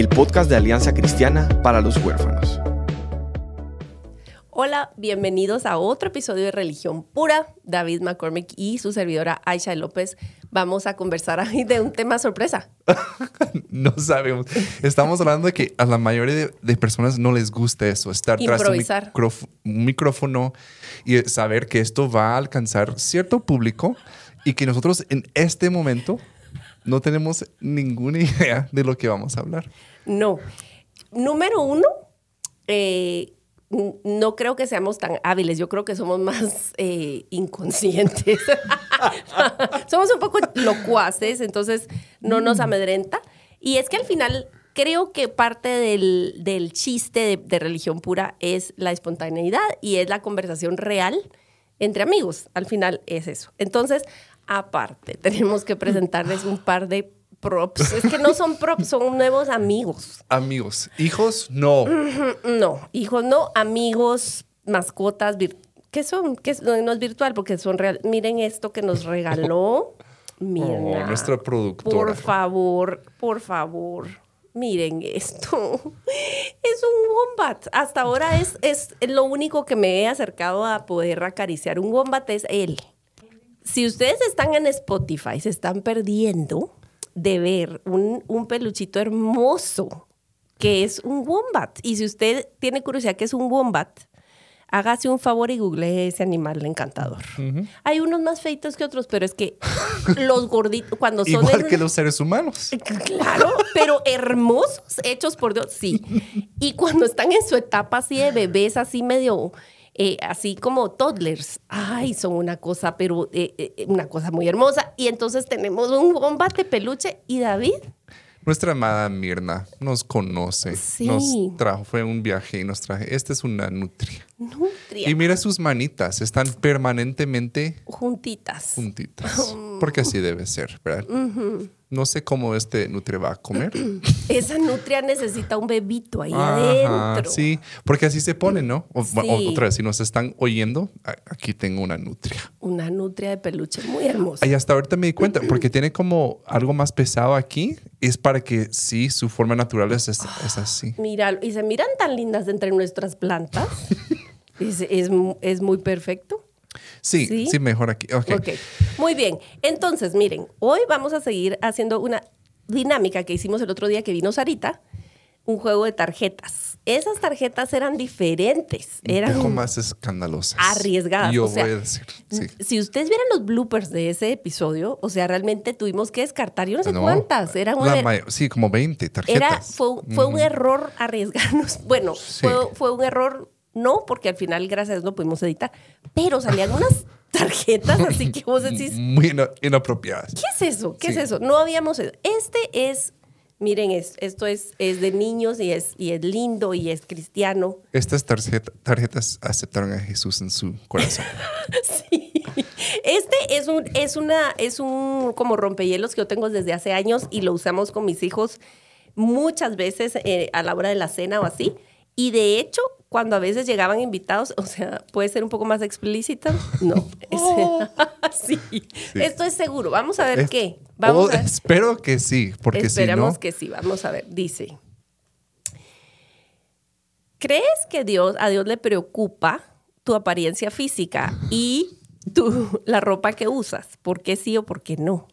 el podcast de Alianza Cristiana para los Huérfanos. Hola, bienvenidos a otro episodio de Religión Pura. David McCormick y su servidora Aisha López vamos a conversar hoy de un tema sorpresa. no sabemos. Estamos hablando de que a la mayoría de, de personas no les gusta eso, estar tras Improvisar. un micrófono y saber que esto va a alcanzar cierto público y que nosotros en este momento no tenemos ninguna idea de lo que vamos a hablar. No. Número uno, eh, no creo que seamos tan hábiles. Yo creo que somos más eh, inconscientes. somos un poco locuaces, entonces no nos amedrenta. Y es que al final creo que parte del, del chiste de, de religión pura es la espontaneidad y es la conversación real entre amigos. Al final es eso. Entonces, aparte, tenemos que presentarles un par de props. Es que no son props, son nuevos amigos. Amigos, hijos, no. No, hijos no, amigos, mascotas, ¿qué son? ¿Qué no es virtual porque son real. Miren esto que nos regaló Mirna. Oh, nuestra productora. Por favor, por favor. Miren esto. Es un wombat. Hasta ahora es, es lo único que me he acercado a poder acariciar. Un wombat es él. Si ustedes están en Spotify, se están perdiendo de ver un, un peluchito hermoso que es un wombat. Y si usted tiene curiosidad que es un wombat, hágase un favor y google ese animal encantador. Hay unos más feitos que otros, pero es que los gorditos, cuando son... Igual en- que los seres humanos. Claro, pero hermosos, hechos por Dios, sí. Y cuando están en su etapa así de bebés, así medio, eh, así como toddlers, ay, son una cosa, pero eh, eh, una cosa muy hermosa. Y entonces tenemos un combate peluche y David, Nuestra amada Mirna nos conoce, Sí. nos trajo, fue un viaje y nos traje. Esta es una nutria. Nutria, Y mira sus manitas, están permanentemente juntitas. juntitas. Porque así debe ser, ¿verdad? No sé cómo este nutria va a comer. Esa nutria necesita un bebito ahí Ajá, adentro. sí, porque así se pone, ¿no? O- Sí. o- otra vez, si nos están oyendo, aquí tengo una nutria. Una nutria de peluche muy hermosa. Y hasta ahorita me di cuenta, porque tiene como algo más pesado aquí, es para que sí, su forma natural es, es, es así. Míralo, y se miran tan lindas entre nuestras plantas. es, es, es muy perfecto. Sí, ¿Sí? sí, mejor aquí. Ok. Ok, muy bien. Entonces, miren, hoy vamos a seguir haciendo una dinámica que hicimos el otro día que vino Sarita, un juego de tarjetas. Esas tarjetas eran diferentes, eran poco más escandalosas. arriesgadas. Yo o sea, voy a decir, sí. Si ustedes vieran los bloopers de ese episodio, o sea, realmente tuvimos que descartar yo no sé No, cuántas. Era un, la er- may- sí, como 20 era, tarjetas. fue, fue un error arriesgarnos. Bueno, Sí. fue, fue un error, no, porque al final, gracias a Dios, no pudimos editar, pero salían unas tarjetas así que vos decís, Muy ina- inapropiadas. ¿Qué es eso? ¿Qué Sí. es eso? No habíamos. Este es, miren, es- esto es, es de niños y es, y es lindo y es cristiano. Estas tarjeta- tarjetas aceptaron a Jesús en su corazón. Sí. Este es un, es una, es un como rompehielos que yo tengo desde hace años y lo usamos con mis hijos muchas veces eh, a la hora de la cena o así. Y de hecho, cuando a veces llegaban invitados, o sea, puede ser un poco más explícita. No. Es- sí. Esto es seguro. Vamos a ver Es- qué. Vamos Oh, a ver. Espero que sí, porque si Esperemos no, que sí, vamos a ver. Dice, ¿crees que Dios, a Dios le preocupa tu apariencia física y tu, la ropa que usas? ¿Por qué sí o por qué no?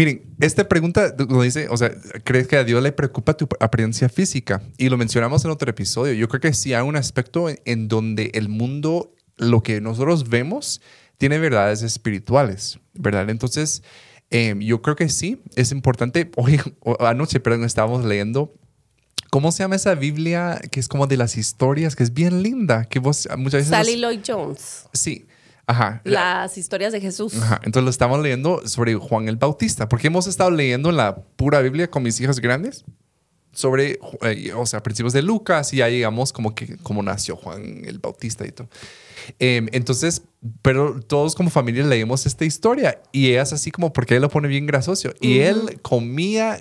Miren, esta pregunta lo dice, o sea, ¿crees que a Dios le preocupa tu apariencia física? Y lo mencionamos en otro episodio. Yo creo que sí hay un aspecto en, donde el mundo, lo que nosotros vemos, tiene verdades espirituales, ¿verdad? Entonces, eh, yo creo que sí, es importante. Hoy, anoche, perdón, estábamos leyendo. ¿Cómo se llama esa Biblia que es como de las historias, que es bien linda? Que vos muchas veces... Sally Lloyd Jones, Sí, ajá. las historias de Jesús. Ajá, Entonces lo estamos leyendo sobre Juan el Bautista, porque hemos estado leyendo la pura Biblia con mis hijos grandes sobre, eh, o sea, principios de Lucas y ya llegamos como que, como nació Juan el Bautista y todo. Em, entonces, pero todos como familia leímos esta historia y es así como porque él lo pone bien grasoso y él comía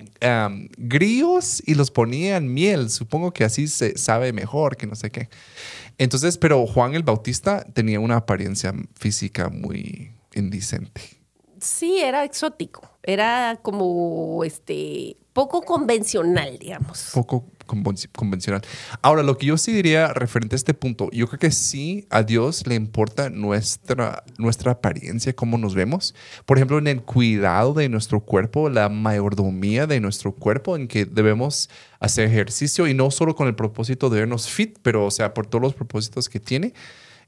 grillos y los ponía en miel. Supongo que así se sabe mejor que no sé qué. Entonces, pero Juan el Bautista tenía una apariencia física muy indecente. Sí, era exótico. Era como este poco convencional, digamos. Poco convencional. Ahora, lo que yo sí diría referente a este punto, yo creo que sí a Dios le importa nuestra, nuestra apariencia, cómo nos vemos. Por ejemplo, en el cuidado de nuestro cuerpo, la mayordomía de nuestro cuerpo, en que debemos hacer ejercicio y no solo con el propósito de vernos fit, pero o sea, por todos los propósitos que tiene,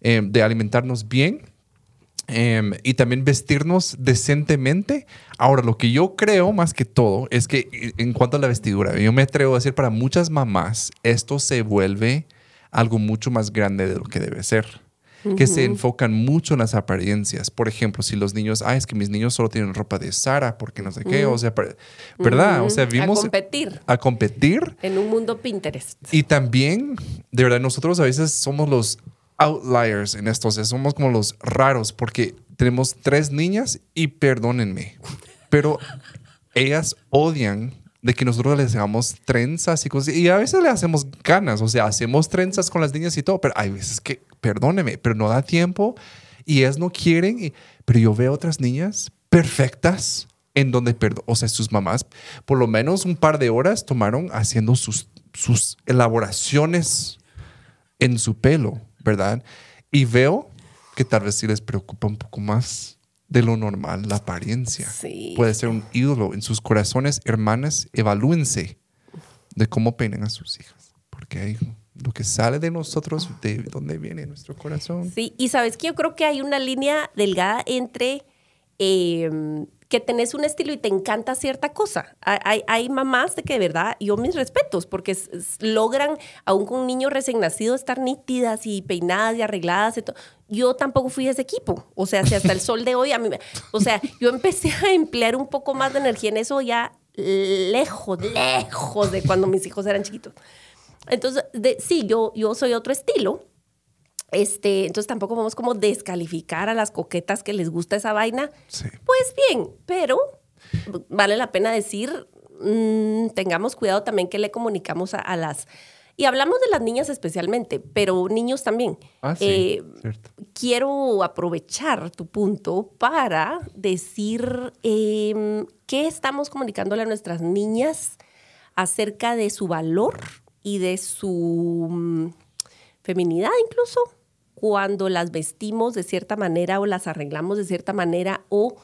eh, de alimentarnos bien Em, y también vestirnos decentemente. Ahora, lo que yo creo más que todo es que eh, en cuanto a la vestidura, yo me atrevo a decir para muchas mamás, esto se vuelve algo mucho más grande de lo que debe ser. Que se enfocan mucho en las apariencias. Por ejemplo, si los niños, ah, es que mis niños solo tienen ropa de Sara porque no sé qué, o sea, ¿verdad? O sea, vimos. A competir. A competir. En un mundo Pinterest. Y también, de verdad, nosotros a veces somos los outliers en esto. O sea, somos como los raros porque tenemos tres niñas y perdónenme, pero ellas odian de que nosotros les hagamos trenzas y cosas. Y a veces le hacemos ganas, o sea, hacemos trenzas con las niñas y todo, pero hay veces que, perdónenme, pero no da tiempo y ellas no quieren. pero yo veo otras niñas perfectas en donde, o sea, sus mamás por lo menos un par de horas tomaron haciendo sus, sus elaboraciones en su pelo ¿verdad? Y veo que tal vez sí les preocupa un poco más de lo normal la apariencia. Puede ser un ídolo en sus corazones, hermanas, evalúense de cómo peinan a sus hijas, porque hay lo que sale de nosotros, de dónde viene nuestro corazón. Sí, y sabes que yo creo que hay una línea delgada entre em, que tenés un estilo y te encanta cierta cosa. Hay, hay mamás de que de verdad, yo mis respetos, porque logran, aún con un niño recién nacido, estar nítidas y peinadas y arregladas. Yo tampoco fui de ese equipo. O sea, si hasta el sol de hoy, a mí, o sea, yo empecé a emplear un poco más de energía en eso ya lejos, lejos de cuando mis hijos eran chiquitos. Entonces, de, sí, yo, yo soy otro estilo, este, entonces tampoco vamos como descalificar a las coquetas que les gusta esa vaina. Pues bien, pero vale la pena decir, mm, tengamos cuidado también que le comunicamos a, las... Y hablamos de las niñas especialmente, pero niños también. Ah, sí, eh, quiero aprovechar tu punto para decir em, qué estamos comunicándole a nuestras niñas acerca de su valor y de su mm, feminidad incluso cuando las vestimos de cierta manera o las arreglamos de cierta manera o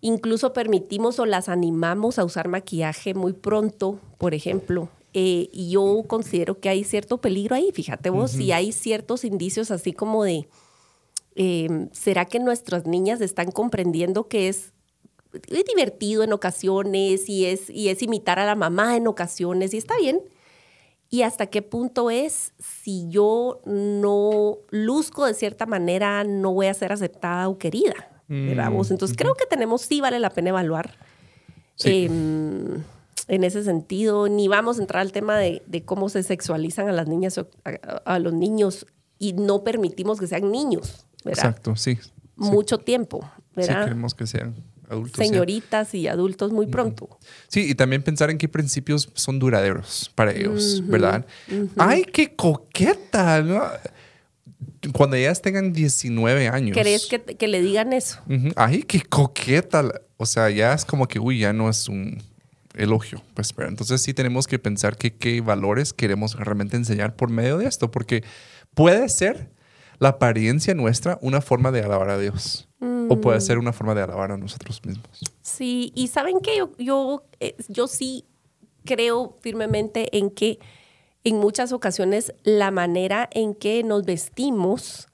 incluso permitimos o las animamos a usar maquillaje muy pronto, por ejemplo. Eh, y yo considero que hay cierto peligro ahí, fíjate vos, si hay ciertos indicios así como de, em, ¿será que nuestras niñas están comprendiendo que es divertido en ocasiones y es, y es imitar a la mamá en ocasiones y está bien, y hasta qué punto es si yo no luzco de cierta manera, no voy a ser aceptada o querida. Mm, Entonces creo que tenemos, sí vale la pena evaluar em, en ese sentido. Ni vamos a entrar al tema de, cómo se sexualizan a las niñas o a, los niños y no permitimos que sean niños. Exacto, sí. Mucho tiempo. ¿verdad? Sí, queremos que sean señoritas y adultos muy pronto. Sí, y también pensar en qué principios son duraderos para ellos, ¿verdad? ¡Ay, qué coqueta! ¿no? Cuando ellas tengan 19 años. ¿Querés que, le digan eso? ¡Ay, qué coqueta! O sea, ya es como que, uy, ya no es un elogio. Pues, pero entonces sí tenemos que pensar que, qué valores queremos realmente enseñar por medio de esto, porque puede ser la apariencia nuestra una forma de alabar a Dios. O puede ser una forma de alabar a nosotros mismos. Sí, y saben que yo, yo, eh, yo sí creo firmemente en que en muchas ocasiones la manera en que nos vestimos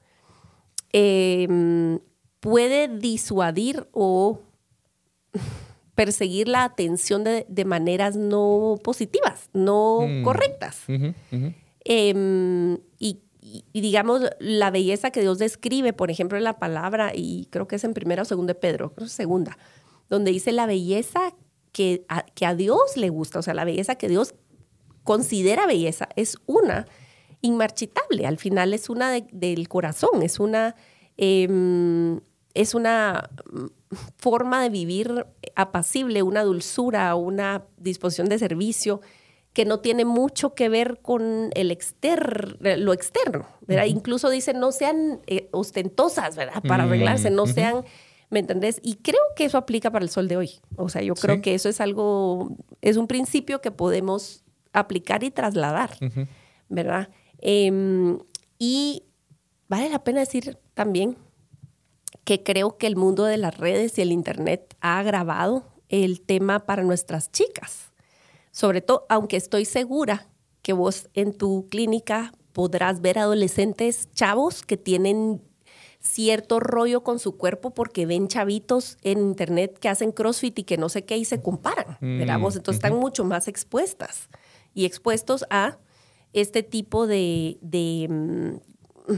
em, puede disuadir o perseguir la atención de, maneras no positivas, no mm. correctas. Em, y y, digamos, la belleza que Dios describe, por ejemplo, en la palabra, y creo que es en primera o segunda de Pedro, segunda, donde dice la belleza que a, que a Dios le gusta, o sea, la belleza que Dios considera belleza es una inmarchitable. Al final es una de- del corazón, es una, em, es una forma de vivir apacible, una dulzura, una disposición de servicio que no tiene mucho que ver con el exter lo externo, ¿verdad? Incluso dice, no sean eh, ostentosas, ¿verdad? Para Mm, arreglarse, no sean, ¿me entendés? Y creo que eso aplica para el sol de hoy. O sea, yo creo Sí. que eso es algo, es un principio que podemos aplicar y trasladar. ¿verdad? Em, y vale la pena decir también que creo que el mundo de las redes y el Internet ha agravado el tema para nuestras chicas. Sobre todo, aunque estoy segura que vos en tu clínica podrás ver adolescentes chavos que tienen cierto rollo con su cuerpo porque ven chavitos en internet que hacen CrossFit y que no sé qué y se comparan, ¿verdad? Vos? Entonces están mucho más expuestas y expuestos a este tipo de, de, mm,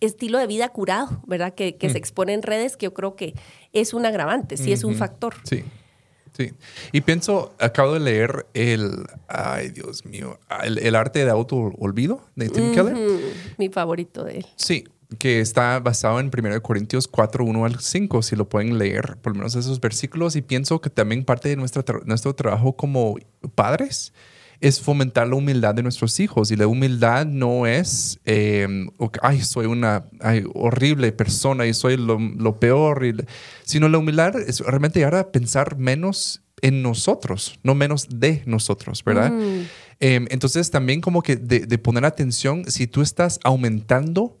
estilo de vida curado, ¿verdad? Que, que se expone en redes, que yo creo que es un agravante, sí es un factor. Sí, sí. Y pienso, acabo de leer el, ay Dios mío, el, el arte de auto olvido de Tim Keller. Mi favorito de él. Sí, que está basado en 1 Corintios 4, 1 al 5, si lo pueden leer, por lo menos esos versículos. Y pienso que también parte de nuestra tra- nuestro trabajo como padres es fomentar la humildad de nuestros hijos. Y la humildad no es, eh, ok, ay, soy una ay, horrible persona y soy lo, lo peor, y, sino la humildad es realmente llegar a pensar menos en nosotros, no menos de nosotros, ¿verdad? Eh, entonces también como que de, de poner atención, si tú estás aumentando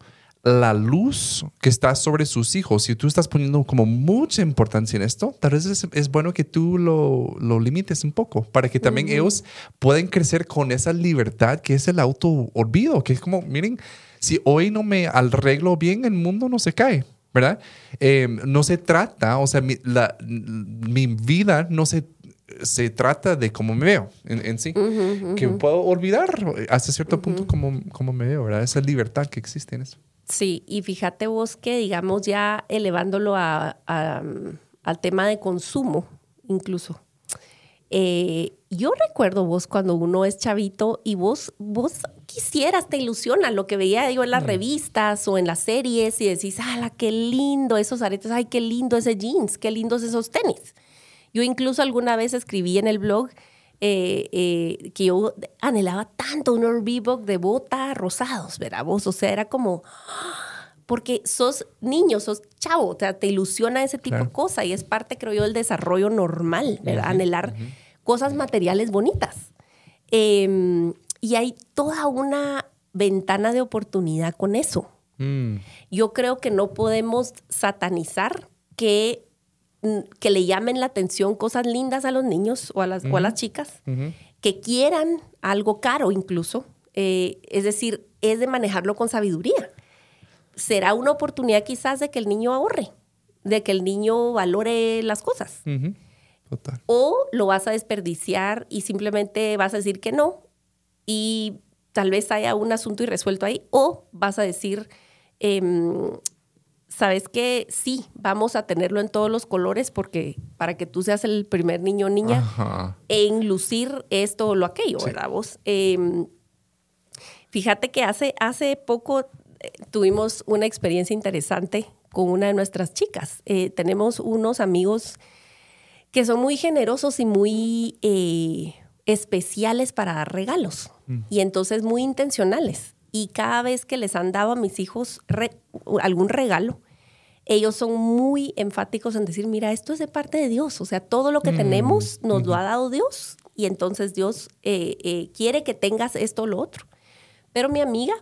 la luz que está sobre sus hijos, si tú estás poniendo como mucha importancia en esto, tal vez es, es bueno que tú lo, lo limites un poco para que también ellos puedan crecer con esa libertad que es el auto olvido, que es como, miren, si hoy no me arreglo bien, el mundo no se cae. ¿Verdad? Eh, no se trata, o sea, mi, la- mi vida no se, se trata de cómo me veo en, en sí. Que puedo olvidar hasta cierto punto cómo, cómo me veo, ¿verdad? Esa libertad que existe en eso. Sí, y fíjate vos que, digamos, ya elevándolo a- a, mm, al tema de consumo, incluso. Eh, yo recuerdo vos cuando uno es chavito y vos, vos quisieras, te ilusiona lo que veía yo en las revistas o en las series y decís, ¡ala, qué lindo esos aretes! ¡Ay, qué lindo ese jeans! ¡Qué lindos esos tenis! Yo incluso alguna vez escribí en el blog eh, eh, que yo anhelaba tanto unos Reebok de bota rosados, ¿verdad vos? O sea, era como, porque sos niño, sos chavo, o sea, te ilusiona ese tipo Claro. de cosas y es parte, creo yo, del desarrollo normal, ¿verdad? Anhelar cosas materiales bonitas. Eh, y hay toda una ventana de oportunidad con eso. Mm, Yo creo que no podemos satanizar que, que le llamen la atención cosas lindas a los niños o a las, o a las chicas, que quieran algo caro incluso. Eh, es decir, es de manejarlo con sabiduría. Será una oportunidad quizás de que el niño ahorre, de que el niño valore las cosas. Total. O lo vas a desperdiciar y simplemente vas a decir que no y tal vez haya un asunto irresuelto ahí. O vas a decir, em, sabes que sí, vamos a tenerlo en todos los colores porque para que tú seas el primer niño o niña Ajá. en lucir esto o lo aquello, ¿verdad vos? Em, fíjate que hace, hace poco eh, tuvimos una experiencia interesante con una de nuestras chicas. Eh, tenemos unos amigos que son muy generosos y muy eh, especiales para dar regalos y entonces muy intencionales. Y cada vez que les han dado a mis hijos re- algún regalo, ellos son muy enfáticos en decir, mira, esto es de parte de Dios, o sea, todo lo que tenemos nos lo ha dado Dios y entonces Dios eh, eh, quiere que tengas esto o lo otro. Pero mi amiga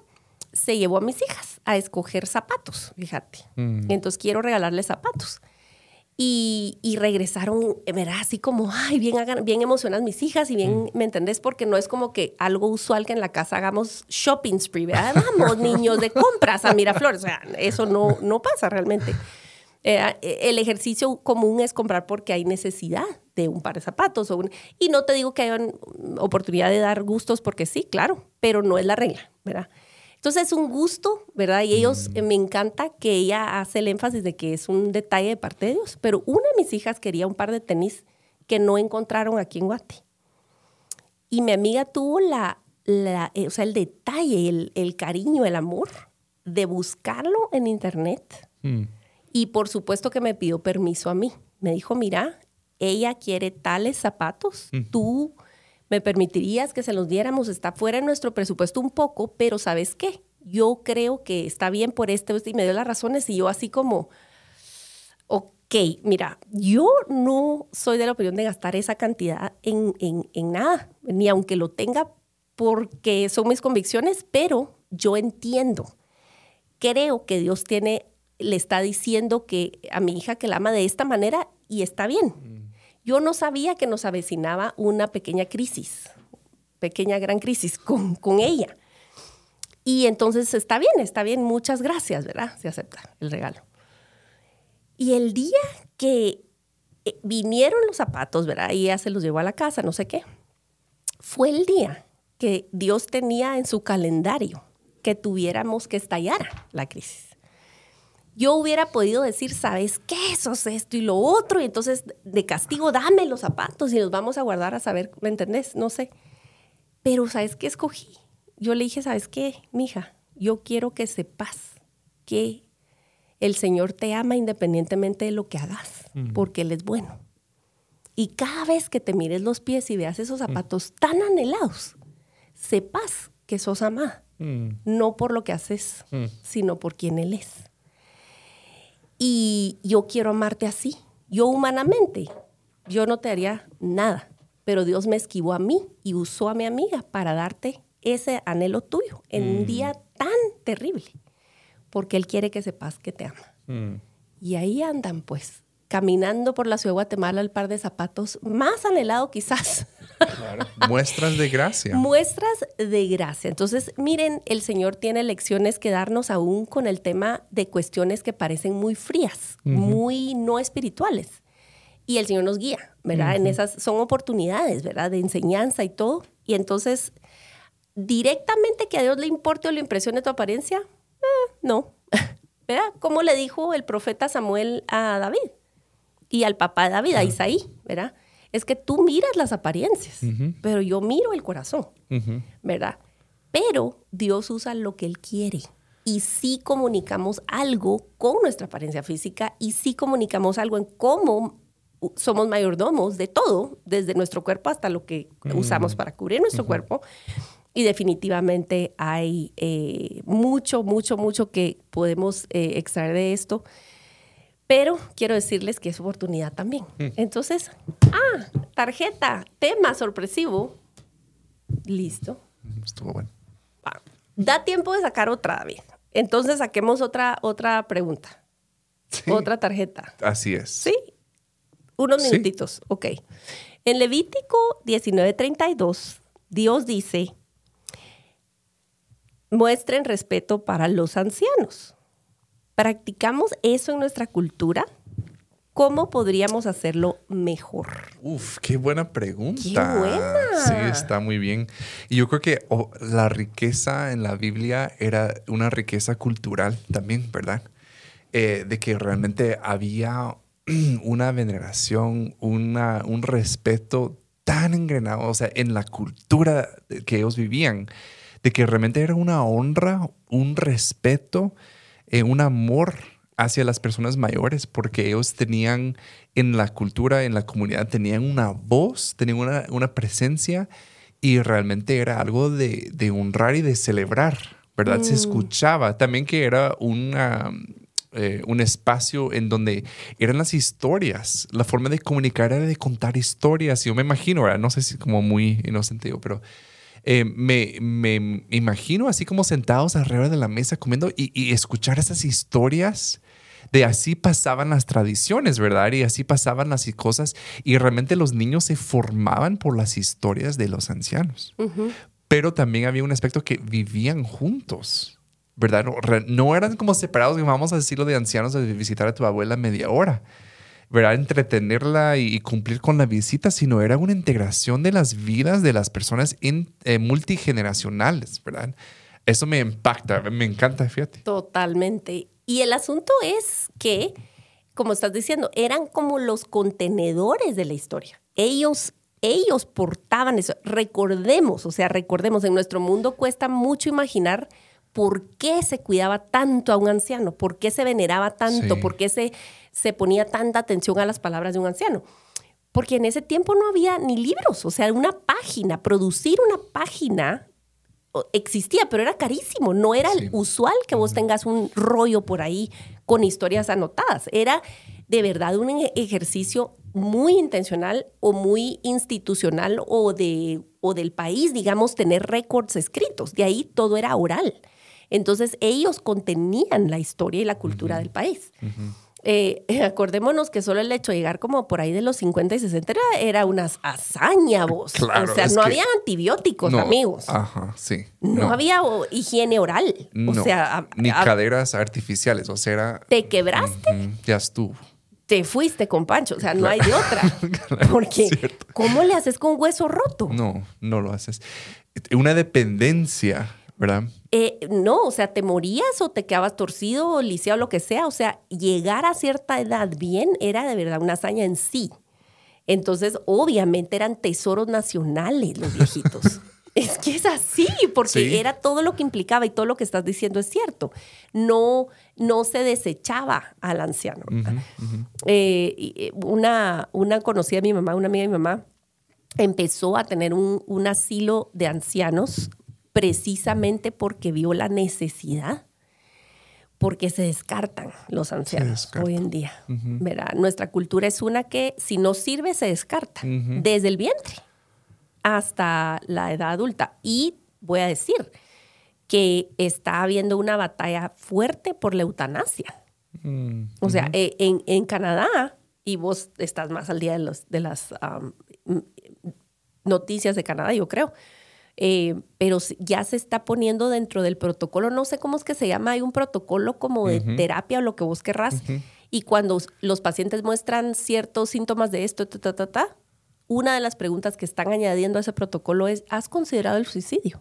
se llevó a mis hijas a escoger zapatos, fíjate. Entonces quiero regalarles zapatos. Y, y regresaron, ¿verdad? Así como, ay, bien, hagan- bien emocionadas mis hijas y bien, ¿me entendés? Porque no es como que algo usual que en la casa hagamos shopping spree, ¿verdad? Vamos, niños, de compras a Miraflores. O sea, eso no, no pasa realmente. Eh, el ejercicio común es comprar porque hay necesidad de un par de zapatos. O un- y no te digo que haya oportunidad de dar gustos porque sí, claro, pero no es la regla, ¿verdad? Entonces es un gusto, ¿verdad? Y ellos, eh, me encanta que ella hace el énfasis de que es un detalle de parte de Dios. Pero una de mis hijas quería un par de tenis que no encontraron aquí en Guate. Y mi amiga tuvo la, la eh, o sea, el detalle, el, el, cariño, el amor de buscarlo en internet. Mm. Y por supuesto que me pidió permiso a mí. Me dijo, mira, ella quiere tales zapatos, tú me permitirías que se los diéramos, está fuera de nuestro presupuesto un poco, pero ¿sabes qué? Yo creo que está bien por este, y me dio las razones y yo así como, ok, mira, yo no soy de la opinión de gastar esa cantidad en, en, en nada, ni aunque lo tenga porque son mis convicciones, pero yo entiendo, creo que Dios tiene, le está diciendo que a mi hija que la ama de esta manera y está bien. Yo no sabía que nos avecinaba una pequeña crisis, pequeña gran crisis con, con ella. Y entonces está bien, está bien, muchas gracias, ¿verdad? Se acepta el regalo. Y el día que eh, vinieron los zapatos, ¿verdad? Y ella se los llevó a la casa, no sé qué. Fue el día que Dios tenía en su calendario que tuviéramos que estallar la crisis yo hubiera podido decir, ¿sabes qué? Eso es esto y lo otro, y entonces de castigo dame los zapatos y los vamos a guardar a saber, ¿me entendés? No sé. Pero ¿sabes qué escogí? Yo le dije, ¿sabes qué, mija? Yo quiero que sepas que el Señor te ama independientemente de lo que hagas, porque Él es bueno. Y cada vez que te mires los pies y veas esos zapatos tan anhelados, sepas que sos amada, no por lo que haces, sino por quien Él es. Y yo quiero amarte así. Yo humanamente, yo no te haría nada, pero Dios me esquivó a mí y usó a mi amiga para darte ese anhelo tuyo en un día mm. tan terrible, porque Él quiere que sepas que te ama. Mm. Y ahí andan, pues, caminando por la ciudad de Guatemala el par de zapatos más anhelado quizás. Muestras de gracia. Muestras de gracia. Entonces, miren, el Señor tiene lecciones que darnos aún con el tema de cuestiones que parecen muy frías, muy no espirituales. Y el Señor nos guía, ¿verdad? En esas son oportunidades, ¿verdad? De enseñanza y todo. Y entonces, directamente que a Dios le importe o le impresione tu apariencia, eh, no. ¿Verdad? Como le dijo el profeta Samuel a David y al papá de David, a Isaí, ¿verdad? Es que tú miras las apariencias, pero yo miro el corazón, ¿verdad? Pero Dios usa lo que Él quiere. Y sí comunicamos algo con nuestra apariencia física y sí comunicamos algo en cómo somos mayordomos de todo, desde nuestro cuerpo hasta lo que usamos para cubrir nuestro cuerpo. Y definitivamente hay eh, mucho, mucho, mucho que podemos eh, extraer de esto. Pero quiero decirles que es oportunidad también. Mm. Entonces, ah, tarjeta, tema sorpresivo. Listo. Estuvo bueno. Da tiempo de sacar otra, David. Entonces saquemos otra, otra pregunta. Otra tarjeta. Así es. Sí. Unos minutitos. Ok. En Levítico 19:32, Dios dice, muestren respeto para los ancianos. ¿Practicamos eso en nuestra cultura? ¿Cómo podríamos hacerlo mejor? Uf, qué buena pregunta. Qué buena. Sí, está muy bien. Y yo creo que oh, la riqueza en la Biblia era una riqueza cultural también, ¿verdad? Eh, de que realmente había una veneración, una, un respeto tan engrenado, o sea, en la cultura que ellos vivían, de que realmente era una honra, un respeto eh, un amor hacia las personas mayores, porque ellos tenían en la cultura, en la comunidad, tenían una voz, tenían una, presencia y realmente era algo de, honrar y de celebrar, ¿verdad? Se mm. escuchaba también que era una, eh, un espacio en donde eran las historias, la forma de comunicar era de contar historias. Yo me imagino, ¿verdad? No sé si como muy inocente yo, pero eh, me, me, imagino así como sentados alrededor de la mesa comiendo y, escuchar esas historias de así pasaban las tradiciones, ¿verdad? Y así pasaban las cosas y realmente los niños se formaban por las historias de los ancianos. Pero también había un aspecto que vivían juntos, ¿verdad? No, no eran como separados, vamos a decirlo de ancianos, de visitar a tu abuela media hora ¿verdad? entretenerla y, cumplir con la visita, sino era una integración de las vidas de las personas eh, multigeneracionales, ¿verdad? Eso me impacta, me encanta, fíjate. Totalmente. Y el asunto es que, como estás diciendo, eran como los contenedores de la historia. Ellos ellos portaban eso. Recordemos, o sea, recordemos, en nuestro mundo cuesta mucho imaginar por qué se cuidaba tanto a un anciano, por qué se veneraba tanto, Sí. por qué se, se ponía tanta atención a las palabras de un anciano. Porque en ese tiempo no había ni libros, o sea, una página, producir una página existía, pero era carísimo. No era Sí. el usual que vos tengas un rollo por ahí con historias anotadas. Era de verdad un e- ejercicio muy intencional o muy institucional o, de, o del país, digamos, tener récords escritos. De ahí todo era oral. Entonces ellos contenían la historia y la cultura del país. Eh, acordémonos que solo el hecho de llegar como por ahí de los 50 y 60 era, una hazaña, vos. Claro, o sea, no había antibióticos, No, amigos. Ajá, sí. no, había o, higiene oral. No, O sea, a- ni a- caderas artificiales, o sea, era... te quebraste, ya estuvo. te fuiste con Pancho. O sea, no hay de otra. Porque, cierto. ¿cómo le haces con hueso roto? No, no lo haces. Una dependencia, ¿verdad? Eh, no, o sea, te morías o te quedabas torcido o lisiado, lo que sea. O sea, llegar a cierta edad bien era de verdad una hazaña en sí. Entonces, obviamente eran tesoros nacionales los viejitos. es que es así, porque Sí. era todo lo que implicaba y todo lo que estás diciendo es cierto. No, no se desechaba al anciano. Eh, eh, una, una conocida de mi mamá, una amiga de mi mamá, empezó a tener un, un asilo de ancianos precisamente porque vio la necesidad, porque se descartan los ancianos hoy en día. ¿verdad? Nuestra cultura es una que si no sirve se descarta desde el vientre hasta la edad adulta. Y voy a decir que está habiendo una batalla fuerte por la eutanasia. Mm, O sea, eh, en, en Canadá, y vos estás más al día de, los, de las noticias de Canadá, yo creo, eh, pero ya se está poniendo dentro del protocolo, no sé cómo es que se llama, hay un protocolo como de terapia o lo que vos querrás, y cuando los pacientes muestran ciertos síntomas de esto, ta, ta, ta, ta, una de las preguntas que están añadiendo a ese protocolo es, ¿has considerado el suicidio?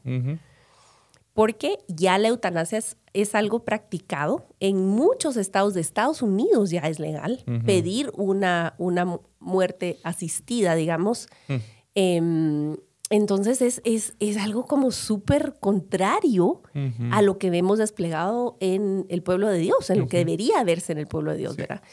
porque ya la eutanasia es, es algo practicado en muchos estados de Estados Unidos, ya es legal pedir una, una mu- muerte asistida, digamos. Em, entonces es, es, es algo como súper contrario a lo que vemos desplegado en el pueblo de Dios, en lo que debería verse en el pueblo de Dios, ¿verdad?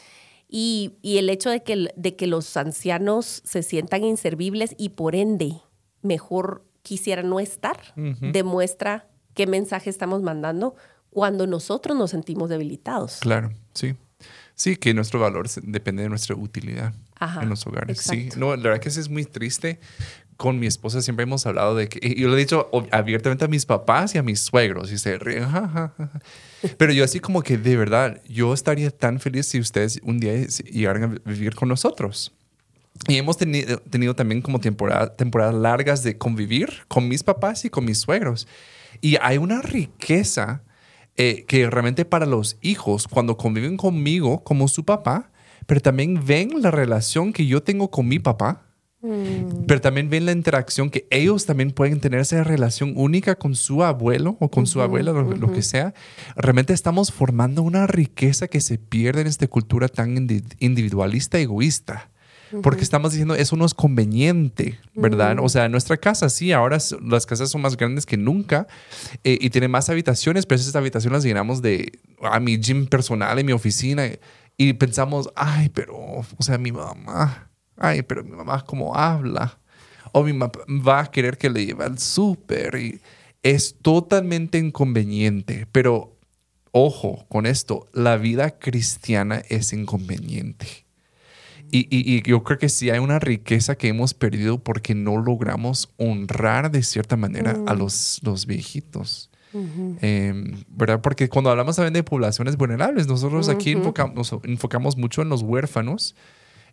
Y, y el hecho de que, de que los ancianos se sientan inservibles y por ende mejor quisieran no estar, demuestra qué mensaje estamos mandando cuando nosotros nos sentimos debilitados. Claro, sí. Sí, que nuestro valor depende de nuestra utilidad Ajá, en los hogares. Sí, no, la verdad que eso es muy triste. Con mi esposa siempre hemos hablado de que, y yo lo he dicho abiertamente a mis papás y a mis suegros, y se ríen. "Ja, ja, ja, ja". Pero yo así como que de verdad, yo estaría tan feliz si ustedes un día llegaran a vivir con nosotros. Y hemos tenido, tenido también como temporada, temporadas largas de convivir con mis papás y con mis suegros. Y hay una riqueza eh, que realmente para los hijos, cuando conviven conmigo como su papá, pero también ven la relación que yo tengo con mi papá, pero también ven la interacción que ellos también pueden tener esa relación única con su abuelo o con su abuela, lo, lo que sea. Realmente estamos formando una riqueza que se pierde en esta cultura tan indi- individualista, egoísta. Porque estamos diciendo, eso no es conveniente, ¿verdad? O sea, en nuestra casa sí, ahora las casas son más grandes que nunca eh, y tienen más habitaciones, pero esas habitaciones las llenamos de a mi gym personal, en mi oficina y pensamos, ay, pero, o sea, mi mamá, ay, pero mi mamá cómo habla. O mi mamá va a querer que le lleve al súper y es totalmente inconveniente, pero ojo con esto, la vida cristiana es inconveniente. Y, y- y yo creo que sí hay una riqueza que hemos perdido porque no logramos honrar de cierta manera a los, los viejitos. Eh, ¿Verdad? Porque cuando hablamos también de poblaciones vulnerables, nosotros aquí enfocamos, nos enfocamos mucho en los huérfanos.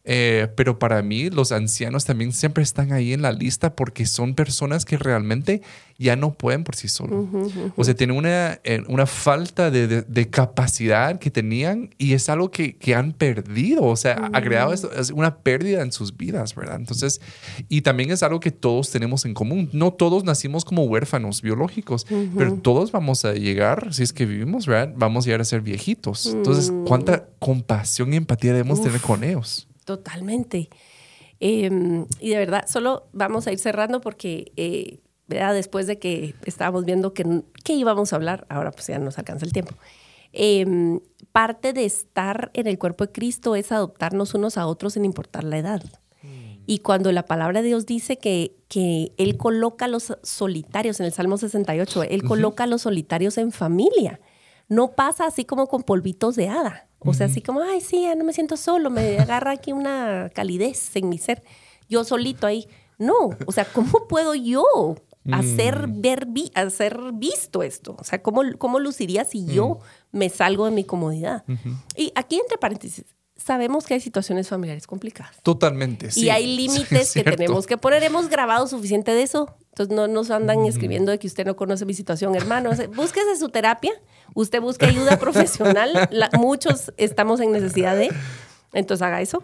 Eh, pero para mí los ancianos también siempre están ahí en la lista porque son personas que realmente ya no pueden por sí solos. O sea, tienen una, eh, una falta de, de- de capacidad que tenían y es algo que, que han perdido. O sea, agregado esto, es una pérdida en sus vidas, ¿verdad? Entonces, y también es algo que todos tenemos en común. No todos nacimos como huérfanos biológicos, pero todos vamos a llegar, si es que vivimos, ¿verdad? Vamos a llegar a ser viejitos. Entonces, ¿cuánta compasión y empatía debemos tener con ellos? Totalmente. Em, y de verdad, solo vamos a ir cerrando porque eh, ¿verdad? después de que estábamos viendo que, que, íbamos a hablar, ahora pues ya nos alcanza el tiempo. Em, parte de estar en el cuerpo de Cristo es adoptarnos unos a otros sin importar la edad. Y cuando la palabra de Dios dice que, que Él coloca a los solitarios, en el Salmo 68, Él coloca a los solitarios en familia. No pasa así como con polvitos de hada. O sea, así como, ay, sí, ya no me siento solo, me agarra aquí una calidez en mi ser. Yo solito ahí. No, o sea, ¿cómo puedo yo hacer, Mm. ver, vi- hacer visto esto? O sea, ¿cómo, cómo luciría si yo Mm. me salgo de mi comodidad? Y aquí, entre paréntesis, sabemos que hay situaciones familiares complicadas. Totalmente, sí. y hay límites es que tenemos que poner. Hemos grabado suficiente de eso. Entonces no nos andan escribiendo de que usted no conoce mi situación, hermano. O sea, Búsquese su terapia. Usted busque ayuda profesional. La- muchos estamos en necesidad de. Entonces haga eso.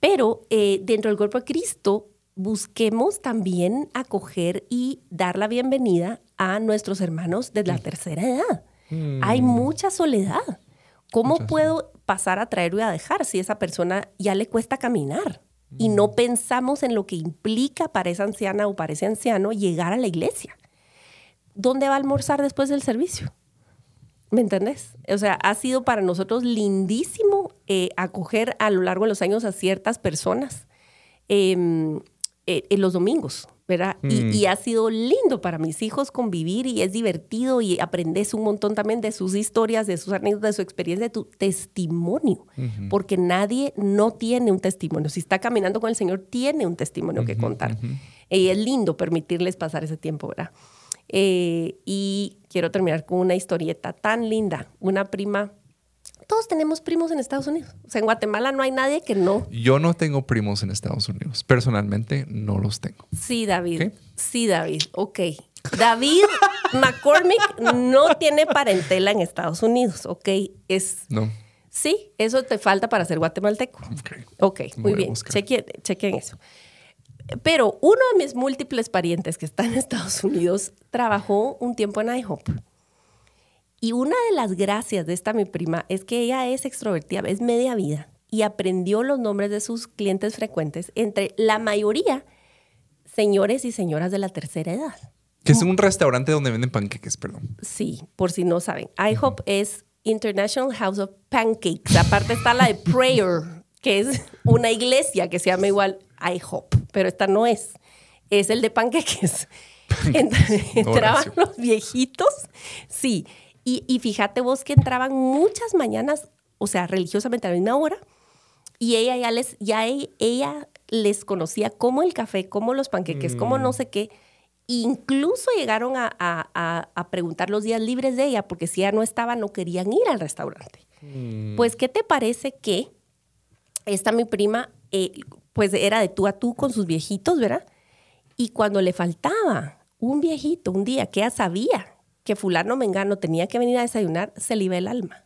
Pero eh, dentro del cuerpo de Cristo, busquemos también acoger y dar la bienvenida a nuestros hermanos de la tercera edad. Hay mucha soledad. ¿Cómo puedo pasar a traer y a dejar si esa persona ya le cuesta caminar? Y no pensamos en lo que implica para esa anciana o para ese anciano llegar a la iglesia. ¿Dónde va a almorzar después del servicio? ¿Me entendés? O sea, ha sido para nosotros lindísimo eh, acoger a lo largo de los años a ciertas personas em, eh, en los domingos, ¿verdad? Y, y ha sido lindo para mis hijos convivir y es divertido y aprendes un montón también de sus historias, de sus anécdotas, de su experiencia, de tu testimonio, porque nadie no tiene un testimonio. Si está caminando con el Señor, tiene un testimonio que contar. Y es lindo permitirles pasar ese tiempo, ¿verdad? Eh, y quiero terminar con una historieta tan linda. Una prima, todos tenemos primos en Estados Unidos. O sea, en Guatemala no hay nadie que no. Yo no tengo primos en Estados Unidos. Personalmente, no los tengo. Sí, David. Sí, David. Ok. David McCormick no tiene parentela en Estados Unidos, ¿ok? Es, No. sí, eso te falta para ser guatemalteco. Ok. Ok, Voy muy bien. Chequen, chequen eso. Pero uno de mis múltiples parientes que está en Estados Unidos trabajó un tiempo en IHOP. Y una de las gracias de esta mi prima es que ella es extrovertida, es media vida y aprendió los nombres de sus clientes frecuentes, entre la mayoría señores y señoras de la tercera edad. Que es un restaurante donde venden panqueques, perdón. Sí, por si no saben. IHOP es International House of Pancakes. Aparte está la de Prayer, que es una iglesia que se llama igual IHOP, pero esta no es. Es el de panqueques. Entra- entraban los viejitos, sí. Y, y fíjate vos que entraban muchas mañanas, o sea, religiosamente a la misma hora, y ella ya les, ya e- ella les conocía como el café, como los panqueques, como no sé qué. Incluso llegaron a, a- a- preguntar los días libres de ella, porque si ella no estaba, no querían ir al restaurante. Pues, ¿qué te parece que esta mi prima, eh, pues era de tú a tú con sus viejitos, ¿verdad? Y cuando le faltaba un viejito un día que ella sabía que fulano mengano tenía que venir a desayunar, se le iba el alma.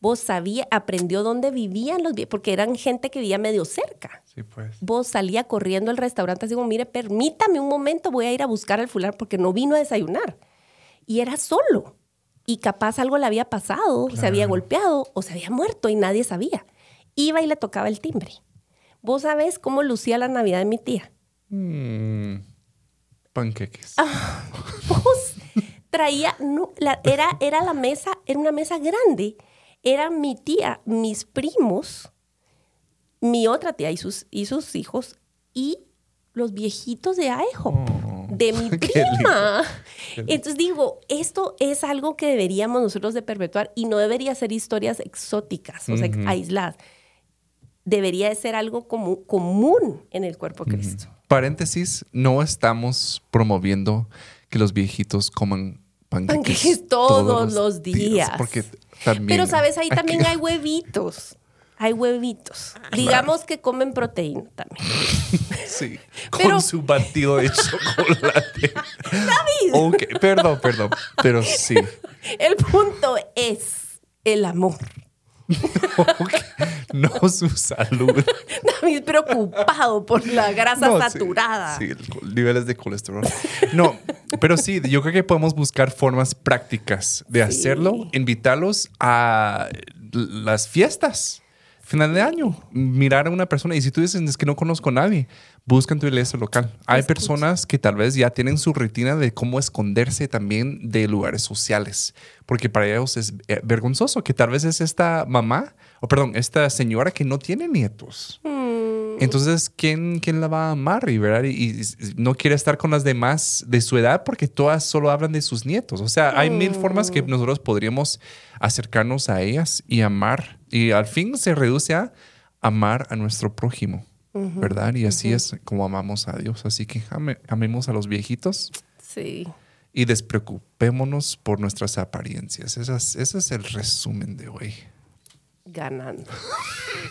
Vos sabía, aprendió dónde vivían los porque eran gente que vivía medio cerca. Sí, pues. Vos salía corriendo al restaurante así como, mire, permítame un momento, voy a ir a buscar al fulano porque no vino a desayunar. Y era solo. Y capaz algo le había pasado, se había golpeado o se había muerto y nadie sabía. Iba y le tocaba el timbre. Vos sabés cómo lucía la Navidad de mi tía. Mm, panqueques. Ah. Vos traía, no, la- era, era la mesa, era una mesa grande. Era mi tía, mis primos, mi otra tía y sus, y sus hijos y los viejitos de IHOP, Oh, de mi prima. Entonces digo, esto es algo que deberíamos nosotros de perpetuar y no debería ser historias exóticas, o sea, aisladas. Debería de ser algo como, común en el cuerpo de Cristo. Paréntesis, no estamos promoviendo que los viejitos coman panqueques, Panqueques todos los días. porque también Pero sabes, ahí hay también hay huevitos. Hay huevitos. Digamos que comen proteína también. Sí, Pero- con su batido de chocolate. David. Ok, perdón, perdón, pero sí. El punto es el amor. No su salud. David preocupado por la grasa No, sí, saturada. Sí, co- niveles de colesterol. No, pero sí, yo creo que podemos buscar formas prácticas de hacerlo, invitarlos a las fiestas. final de año, mirar a una persona. Y si tú dices es que no conozco a nadie, busca en tu iglesia local. Hay personas que tal vez ya tienen su rutina de cómo esconderse también de lugares sociales, porque para ellos es eh, vergonzoso que tal vez es esta mamá, o perdón, esta señora que no tiene nietos. Entonces, ¿quién, ¿quién la va a amar? Y, ¿verdad? Y, no quiere estar con las demás de su edad porque todas solo hablan de sus nietos. O sea, hay mil formas que nosotros podríamos acercarnos a ellas y amar. Y al fin se reduce a amar a nuestro prójimo, ¿verdad? Y así es como amamos a Dios. Así que amemos a los viejitos. Sí. Y despreocupémonos por nuestras apariencias. ese es el resumen de hoy. Ganando.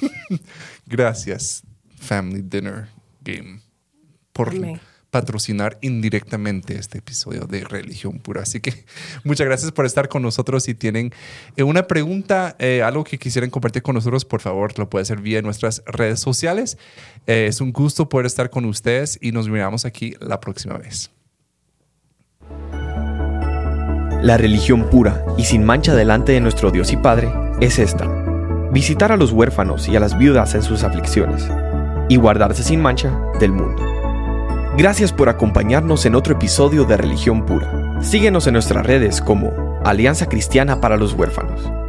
Gracias. Family Dinner Game por patrocinar indirectamente este episodio de Religión Pura. Así que muchas gracias por estar con nosotros. Si tienen eh, una pregunta, eh, algo que quisieran compartir con nosotros, por favor, lo puede hacer vía nuestras redes sociales. Eh, es un gusto poder estar con ustedes y nos miramos aquí la próxima vez. La religión pura y sin mancha delante de nuestro Dios y Padre es esta. Visitar a los huérfanos y a las viudas en sus aflicciones y guardarse sin mancha del mundo. Gracias por acompañarnos en otro episodio de Religión Pura. Síguenos en nuestras redes como Alianza Cristiana para los Huérfanos.